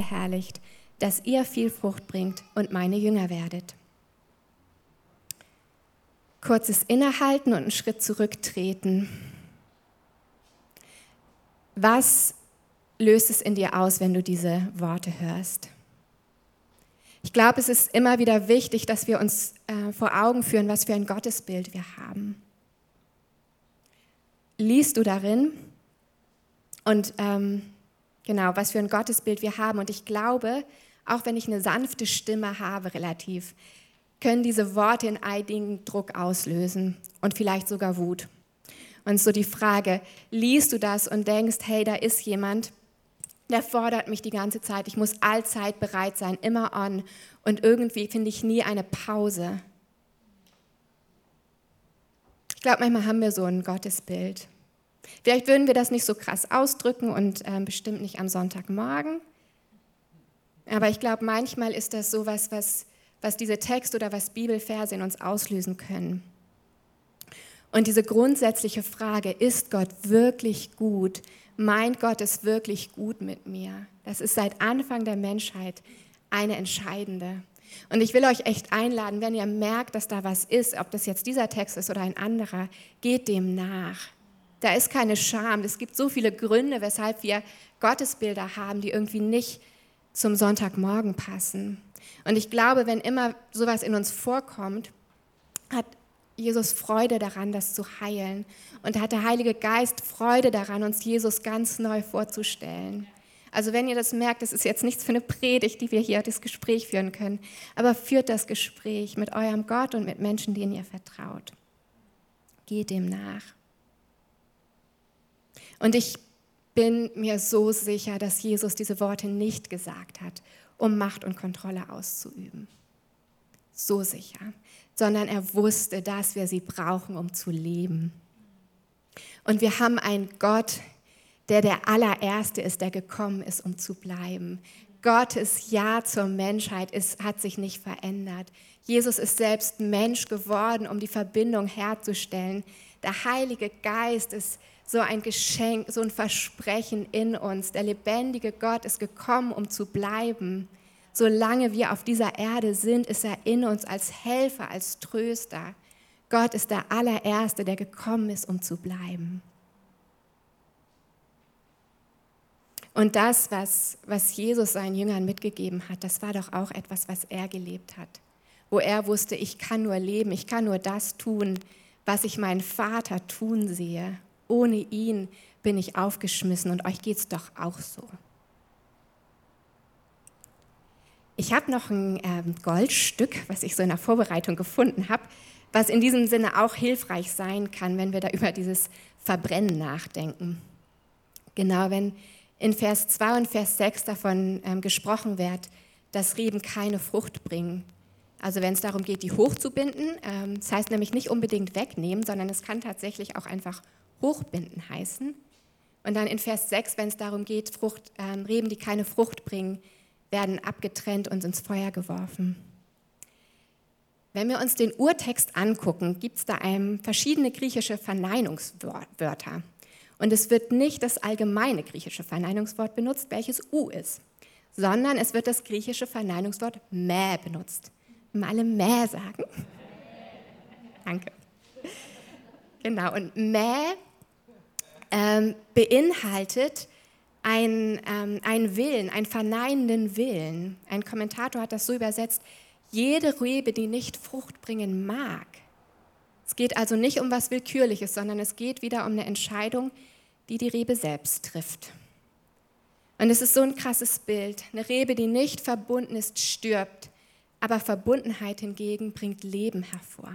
verherrlicht, dass ihr viel Frucht bringt und meine Jünger werdet. Kurzes Innehalten und einen Schritt zurücktreten. Was löst es in dir aus, wenn du diese Worte hörst? Ich glaube, es ist immer wieder wichtig, dass wir uns äh, vor Augen führen, was für ein Gottesbild wir haben. Liest du darin und ähm, genau, was für ein Gottesbild wir haben. Und ich glaube, auch wenn ich eine sanfte Stimme habe, relativ, können diese Worte in einigen Druck auslösen und vielleicht sogar Wut. Und so die Frage, liest du das und denkst, hey, da ist jemand, der fordert mich die ganze Zeit, ich muss allzeit bereit sein, immer on und irgendwie finde ich nie eine Pause. Ich glaube, manchmal haben wir so ein Gottesbild. Vielleicht würden wir das nicht so krass ausdrücken und äh, bestimmt nicht am Sonntagmorgen. Aber ich glaube, manchmal ist das so was, was, was diese Texte oder was Bibelverse in uns auslösen können. Und diese grundsätzliche Frage, ist Gott wirklich gut? Meint Gott es wirklich gut mit mir? Das ist seit Anfang der Menschheit eine entscheidende. Und ich will euch echt einladen, wenn ihr merkt, dass da was ist, ob das jetzt dieser Text ist oder ein anderer, geht dem nach. Da ist keine Scham. Es gibt so viele Gründe, weshalb wir Gottesbilder haben, die irgendwie nicht zum Sonntagmorgen passen. Und ich glaube, wenn immer sowas in uns vorkommt, hat Jesus Freude daran, das zu heilen. Und hat der Heilige Geist Freude daran, uns Jesus ganz neu vorzustellen. Also wenn ihr das merkt, das ist jetzt nichts für eine Predigt, die wir hier das Gespräch führen können, aber führt das Gespräch mit eurem Gott und mit Menschen, denen ihr vertraut. Geht dem nach. Und ich bin mir so sicher, dass Jesus diese Worte nicht gesagt hat, um Macht und Kontrolle auszuüben. So sicher. Sondern er wusste, dass wir sie brauchen, um zu leben. Und wir haben einen Gott, der der allererste ist, der gekommen ist, um zu bleiben. Gottes Ja zur Menschheit ist, hat sich nicht verändert. Jesus ist selbst Mensch geworden, um die Verbindung herzustellen. Der Heilige Geist ist so ein Geschenk, so ein Versprechen in uns. Der lebendige Gott ist gekommen, um zu bleiben. Solange wir auf dieser Erde sind, ist er in uns als Helfer, als Tröster. Gott ist der allererste, der gekommen ist, um zu bleiben. Und das, was, was Jesus seinen Jüngern mitgegeben hat, das war doch auch etwas, was er gelebt hat. Wo er wusste, ich kann nur leben, ich kann nur das tun, was ich meinen Vater tun sehe ohne ihn bin ich aufgeschmissen und euch geht es doch auch so. Ich habe noch ein ähm, Goldstück, was ich so in der Vorbereitung gefunden habe, was in diesem Sinne auch hilfreich sein kann, wenn wir da über dieses Verbrennen nachdenken. Genau, wenn in Vers 2 und Vers 6 davon ähm, gesprochen wird, dass Reben keine Frucht bringen. Also wenn es darum geht, die hochzubinden, ähm, das heißt nämlich nicht unbedingt wegnehmen, sondern es kann tatsächlich auch einfach hochbinden heißen. Und dann in Vers 6, wenn es darum geht, Frucht, äh, Reben, die keine Frucht bringen, werden abgetrennt und ins Feuer geworfen. Wenn wir uns den Urtext angucken, gibt es da einem verschiedene griechische Verneinungswörter. Und es wird nicht das allgemeine griechische Verneinungswort benutzt, welches U ist, sondern es wird das griechische Verneinungswort mä benutzt. Mal mä sagen? Danke. Genau, und mä ähm, beinhaltet ein, ähm, einen Willen, einen verneinenden Willen. Ein Kommentator hat das so übersetzt, jede Rebe, die nicht Frucht bringen mag. Es geht also nicht um was Willkürliches, sondern es geht wieder um eine Entscheidung, die die Rebe selbst trifft. Und es ist so ein krasses Bild. Eine Rebe, die nicht verbunden ist, stirbt, aber Verbundenheit hingegen bringt Leben hervor.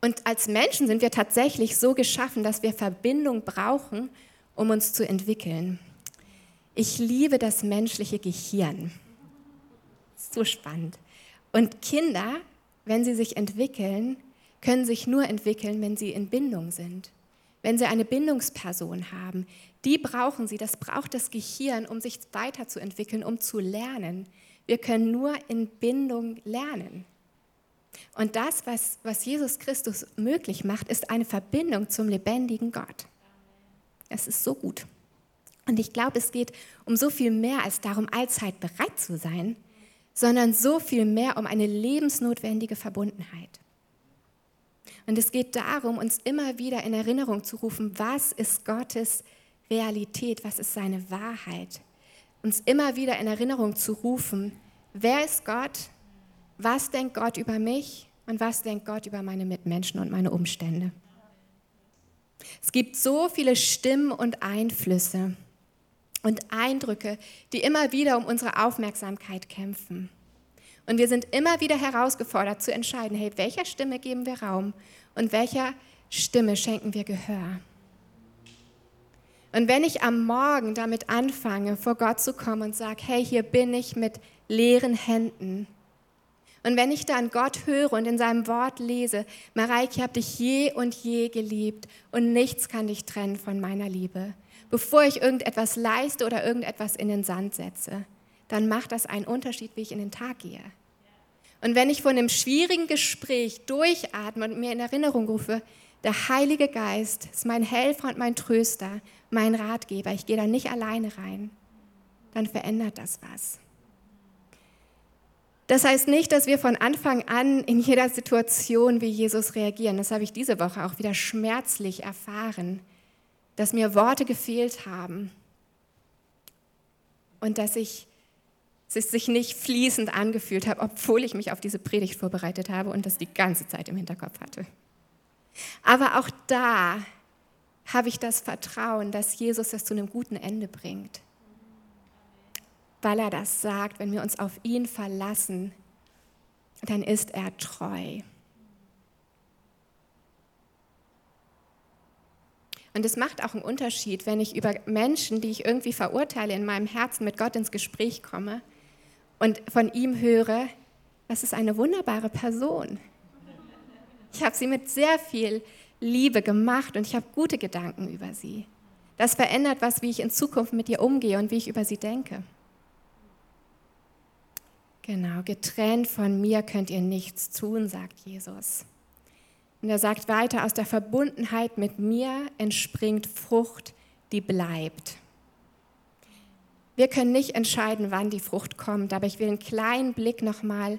Und als Menschen sind wir tatsächlich so geschaffen, dass wir Verbindung brauchen, um uns zu entwickeln. Ich liebe das menschliche Gehirn. So spannend. Und Kinder, wenn sie sich entwickeln, können sich nur entwickeln, wenn sie in Bindung sind. Wenn sie eine Bindungsperson haben, die brauchen sie, das braucht das Gehirn, um sich weiterzuentwickeln, um zu lernen. Wir können nur in Bindung lernen. Und das, was, was Jesus Christus möglich macht, ist eine Verbindung zum lebendigen Gott. Es ist so gut. Und ich glaube, es geht um so viel mehr als darum, allzeit bereit zu sein, sondern so viel mehr um eine lebensnotwendige Verbundenheit. Und es geht darum, uns immer wieder in Erinnerung zu rufen, was ist Gottes Realität, was ist seine Wahrheit. Uns immer wieder in Erinnerung zu rufen, wer ist Gott, was denkt Gott über mich und was denkt Gott über meine Mitmenschen und meine Umstände. Es gibt so viele Stimmen und Einflüsse und Eindrücke, die immer wieder um unsere Aufmerksamkeit kämpfen. Und wir sind immer wieder herausgefordert zu entscheiden, hey, welcher Stimme geben wir Raum und welcher Stimme schenken wir Gehör. Und wenn ich am Morgen damit anfange, vor Gott zu kommen und sage, hey, hier bin ich mit leeren Händen. Und wenn ich dann Gott höre und in seinem Wort lese, Mareike, ich habe dich je und je geliebt und nichts kann dich trennen von meiner Liebe bevor ich irgendetwas leiste oder irgendetwas in den Sand setze, dann macht das einen Unterschied, wie ich in den Tag gehe. Und wenn ich von einem schwierigen Gespräch durchatme und mir in Erinnerung rufe, der Heilige Geist ist mein Helfer und mein Tröster, mein Ratgeber, ich gehe da nicht alleine rein, dann verändert das was. Das heißt nicht, dass wir von Anfang an in jeder Situation wie Jesus reagieren. Das habe ich diese Woche auch wieder schmerzlich erfahren dass mir Worte gefehlt haben und dass ich es sich nicht fließend angefühlt habe, obwohl ich mich auf diese Predigt vorbereitet habe und das die ganze Zeit im Hinterkopf hatte. Aber auch da habe ich das Vertrauen, dass Jesus das zu einem guten Ende bringt. Weil er das sagt, wenn wir uns auf ihn verlassen, dann ist er treu. Und es macht auch einen Unterschied, wenn ich über Menschen, die ich irgendwie verurteile, in meinem Herzen mit Gott ins Gespräch komme und von ihm höre, das ist eine wunderbare Person. Ich habe sie mit sehr viel Liebe gemacht und ich habe gute Gedanken über sie. Das verändert was, wie ich in Zukunft mit ihr umgehe und wie ich über sie denke. Genau, getrennt von mir könnt ihr nichts tun, sagt Jesus. Und er sagt weiter, aus der Verbundenheit mit mir entspringt Frucht, die bleibt. Wir können nicht entscheiden, wann die Frucht kommt, aber ich will einen kleinen Blick nochmal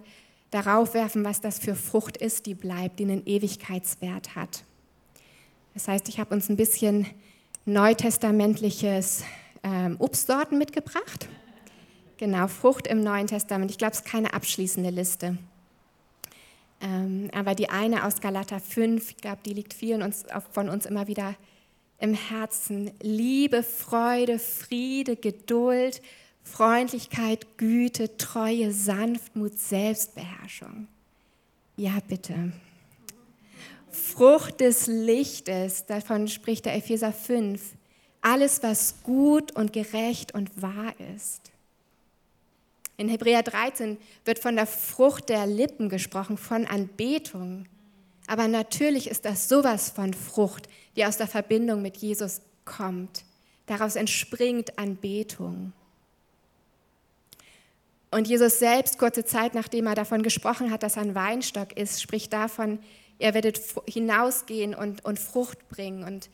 darauf werfen, was das für Frucht ist, die bleibt, die einen Ewigkeitswert hat. Das heißt, ich habe uns ein bisschen neutestamentliches ähm, Obstsorten mitgebracht. Genau, Frucht im Neuen Testament. Ich glaube, es ist keine abschließende Liste. Ähm, aber die eine aus Galater 5, ich glaube, die liegt vielen uns, von uns immer wieder im Herzen. Liebe, Freude, Friede, Geduld, Freundlichkeit, Güte, Treue, Sanftmut, Selbstbeherrschung. Ja, bitte. Frucht des Lichtes, davon spricht der Epheser 5. Alles, was gut und gerecht und wahr ist. In Hebräer 13 wird von der Frucht der Lippen gesprochen, von Anbetung. Aber natürlich ist das sowas von Frucht, die aus der Verbindung mit Jesus kommt. Daraus entspringt Anbetung. Und Jesus selbst, kurze Zeit nachdem er davon gesprochen hat, dass er ein Weinstock ist, spricht davon, ihr werdet hinausgehen und, und Frucht bringen. Und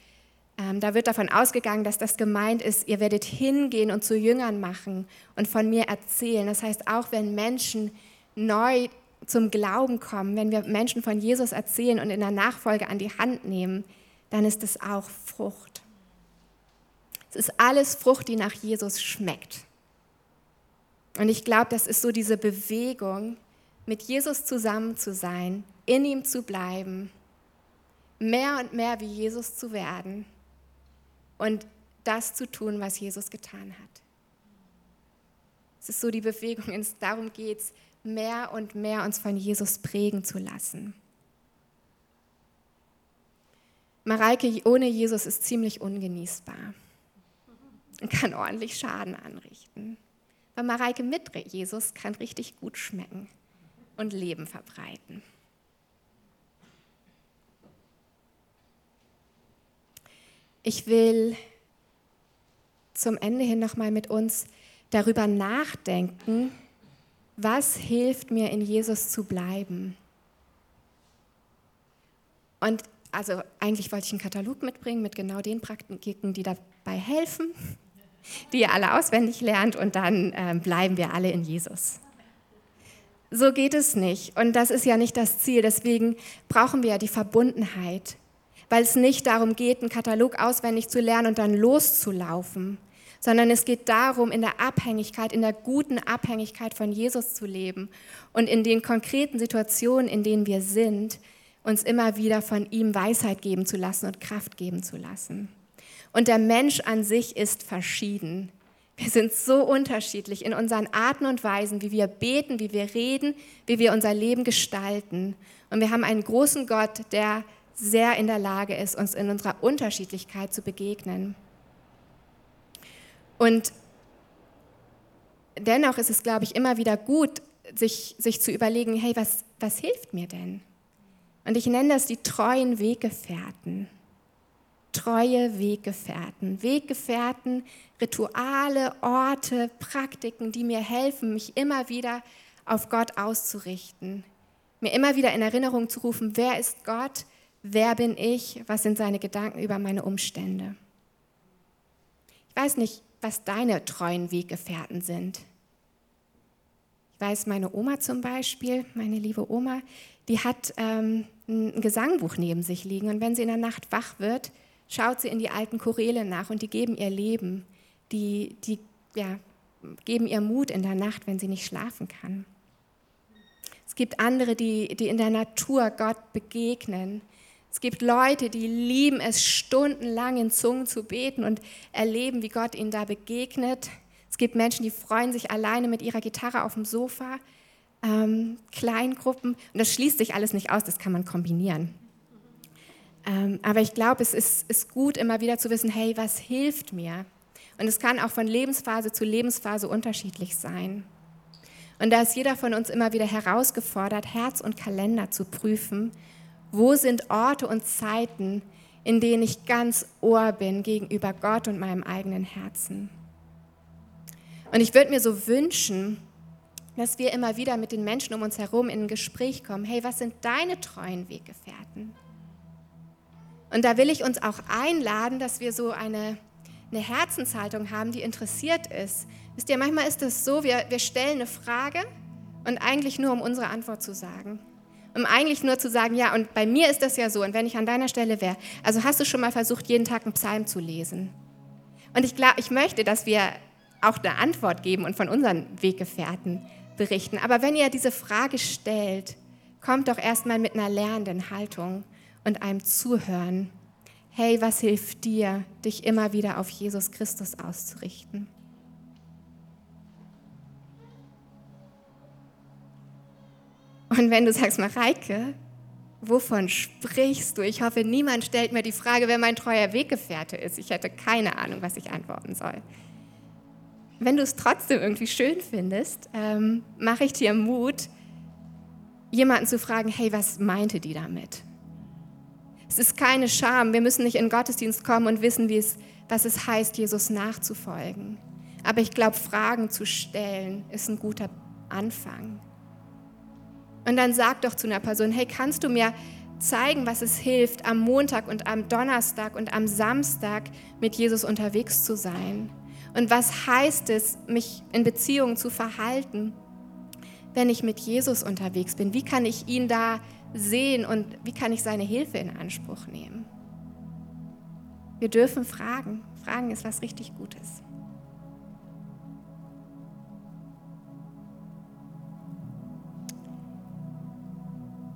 ähm, da wird davon ausgegangen, dass das gemeint ist, ihr werdet hingehen und zu Jüngern machen und von mir erzählen. Das heißt, auch wenn Menschen neu zum Glauben kommen, wenn wir Menschen von Jesus erzählen und in der Nachfolge an die Hand nehmen, dann ist es auch Frucht. Es ist alles Frucht, die nach Jesus schmeckt. Und ich glaube, das ist so diese Bewegung, mit Jesus zusammen zu sein, in ihm zu bleiben, mehr und mehr wie Jesus zu werden und das zu tun, was Jesus getan hat. Es ist so die Bewegung, darum geht es, mehr und mehr uns von Jesus prägen zu lassen. Mareike ohne Jesus ist ziemlich ungenießbar und kann ordentlich Schaden anrichten. Aber Mareike mit Jesus kann richtig gut schmecken und Leben verbreiten. Ich will zum Ende hin nochmal mit uns darüber nachdenken, was hilft mir in Jesus zu bleiben. Und also eigentlich wollte ich einen Katalog mitbringen mit genau den Praktiken, die dabei helfen. die ihr alle auswendig lernt und dann äh, bleiben wir alle in Jesus. So geht es nicht und das ist ja nicht das Ziel. Deswegen brauchen wir ja die Verbundenheit, weil es nicht darum geht, einen Katalog auswendig zu lernen und dann loszulaufen, sondern es geht darum, in der Abhängigkeit, in der guten Abhängigkeit von Jesus zu leben und in den konkreten Situationen, in denen wir sind, uns immer wieder von ihm Weisheit geben zu lassen und Kraft geben zu lassen. Und der Mensch an sich ist verschieden. Wir sind so unterschiedlich in unseren Arten und Weisen, wie wir beten, wie wir reden, wie wir unser Leben gestalten. Und wir haben einen großen Gott, der sehr in der Lage ist, uns in unserer Unterschiedlichkeit zu begegnen. Und dennoch ist es, glaube ich, immer wieder gut, sich, sich zu überlegen, hey, was, was hilft mir denn? Und ich nenne das die treuen Weggefährten. Treue Weggefährten. Weggefährten, Rituale, Orte, Praktiken, die mir helfen, mich immer wieder auf Gott auszurichten. Mir immer wieder in Erinnerung zu rufen, wer ist Gott, wer bin ich, was sind seine Gedanken über meine Umstände. Ich weiß nicht, was deine treuen Weggefährten sind. Ich weiß, meine Oma zum Beispiel, meine liebe Oma, die hat ähm, ein Gesangbuch neben sich liegen und wenn sie in der Nacht wach wird, schaut sie in die alten Choräle nach und die geben ihr Leben, die, die ja, geben ihr Mut in der Nacht, wenn sie nicht schlafen kann. Es gibt andere, die, die in der Natur Gott begegnen. Es gibt Leute, die lieben es, stundenlang in Zungen zu beten und erleben, wie Gott ihnen da begegnet. Es gibt Menschen, die freuen sich alleine mit ihrer Gitarre auf dem Sofa ähm, Kleingruppen. Und das schließt sich alles nicht aus, das kann man kombinieren. Ähm, aber ich glaube, es ist, ist gut, immer wieder zu wissen, hey, was hilft mir? Und es kann auch von Lebensphase zu Lebensphase unterschiedlich sein. Und da ist jeder von uns immer wieder herausgefordert, Herz und Kalender zu prüfen, wo sind Orte und Zeiten, in denen ich ganz Ohr bin gegenüber Gott und meinem eigenen Herzen. Und ich würde mir so wünschen, dass wir immer wieder mit den Menschen um uns herum in ein Gespräch kommen. Hey, was sind deine treuen Weggefährten? Und da will ich uns auch einladen, dass wir so eine, eine Herzenshaltung haben, die interessiert ist. Wisst ihr, manchmal ist es so, wir, wir stellen eine Frage und eigentlich nur, um unsere Antwort zu sagen. Um eigentlich nur zu sagen, ja, und bei mir ist das ja so, und wenn ich an deiner Stelle wäre, also hast du schon mal versucht, jeden Tag einen Psalm zu lesen? Und ich glaube, ich möchte, dass wir auch eine Antwort geben und von unseren Weggefährten berichten. Aber wenn ihr diese Frage stellt, kommt doch erstmal mit einer lernenden Haltung und einem Zuhören. Hey, was hilft dir, dich immer wieder auf Jesus Christus auszurichten? Und wenn du sagst, Mareike, wovon sprichst du? Ich hoffe, niemand stellt mir die Frage, wer mein treuer Weggefährte ist. Ich hätte keine Ahnung, was ich antworten soll. Wenn du es trotzdem irgendwie schön findest, ähm, mache ich dir Mut, jemanden zu fragen, hey, was meinte die damit? Es ist keine Scham. Wir müssen nicht in den Gottesdienst kommen und wissen, wie es, was es heißt, Jesus nachzufolgen. Aber ich glaube, Fragen zu stellen ist ein guter Anfang. Und dann sag doch zu einer Person, hey, kannst du mir zeigen, was es hilft, am Montag und am Donnerstag und am Samstag mit Jesus unterwegs zu sein? Und was heißt es, mich in Beziehungen zu verhalten, wenn ich mit Jesus unterwegs bin? Wie kann ich ihn da sehen und wie kann ich seine Hilfe in Anspruch nehmen? Wir dürfen fragen. Fragen ist was richtig Gutes.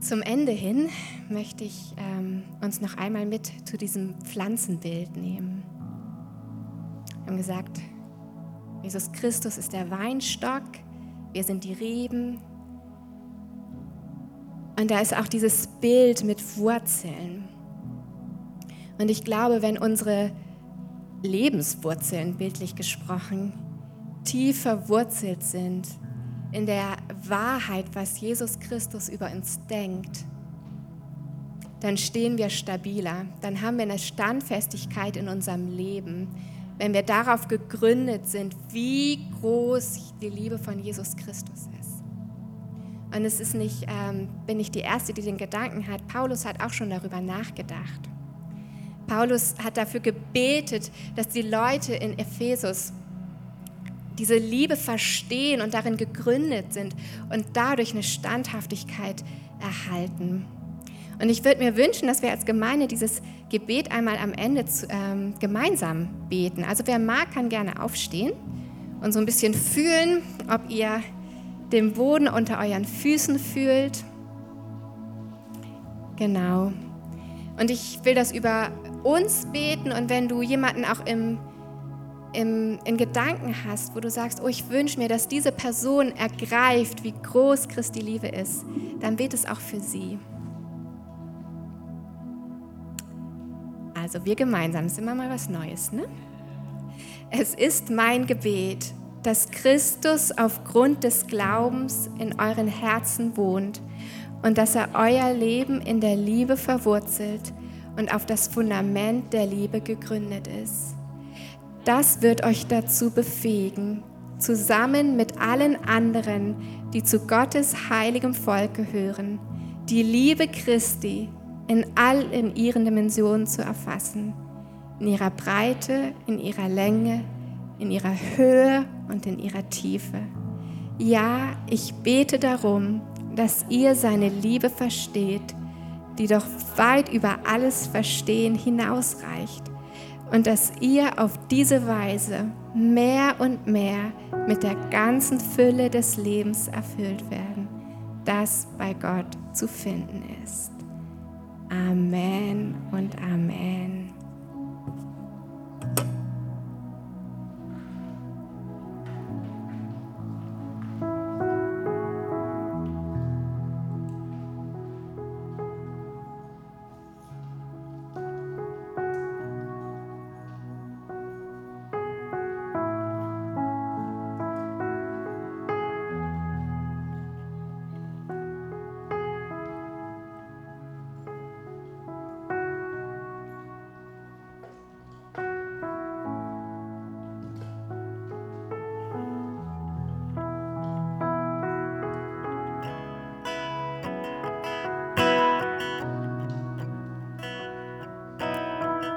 Zum Ende hin möchte ich ähm, uns noch einmal mit zu diesem Pflanzenbild nehmen. Wir haben gesagt, Jesus Christus ist der Weinstock, wir sind die Reben. Und da ist auch dieses Bild mit Wurzeln. Und ich glaube, wenn unsere Lebenswurzeln, bildlich gesprochen, tief verwurzelt sind in der Wahrheit, was Jesus Christus über uns denkt, dann stehen wir stabiler, dann haben wir eine Standfestigkeit in unserem Leben, wenn wir darauf gegründet sind, wie groß die Liebe von Jesus Christus ist. Und es ist nicht, ähm, bin ich die Erste, die den Gedanken hat. Paulus hat auch schon darüber nachgedacht. Paulus hat dafür gebetet, dass die Leute in Ephesus diese Liebe verstehen und darin gegründet sind und dadurch eine Standhaftigkeit erhalten. Und ich würde mir wünschen, dass wir als Gemeinde dieses Gebet einmal am Ende zu, ähm, gemeinsam beten. Also wer mag, kann gerne aufstehen und so ein bisschen fühlen, ob ihr den Boden unter euren Füßen fühlt. Genau. Und ich will das über uns beten und wenn du jemanden auch im, im, in Gedanken hast, wo du sagst, oh, ich wünsche mir, dass diese Person ergreift, wie groß Christi Liebe ist, dann bete es auch für sie. Also wir gemeinsam, das ist immer mal was Neues, ne? Es ist mein Gebet, dass Christus aufgrund des Glaubens in euren Herzen wohnt und dass er euer Leben in der Liebe verwurzelt und auf das Fundament der Liebe gegründet ist. Das wird euch dazu befähigen, zusammen mit allen anderen, die zu Gottes heiligem Volk gehören, die Liebe Christi in all in ihren Dimensionen zu erfassen, in ihrer Breite, in ihrer Länge, in ihrer Höhe und in ihrer Tiefe. Ja, ich bete darum, dass ihr seine Liebe versteht, die doch weit über alles Verstehen hinausreicht und dass ihr auf diese Weise mehr und mehr mit der ganzen Fülle des Lebens erfüllt werden, das bei Gott zu finden ist. Amen und Amen.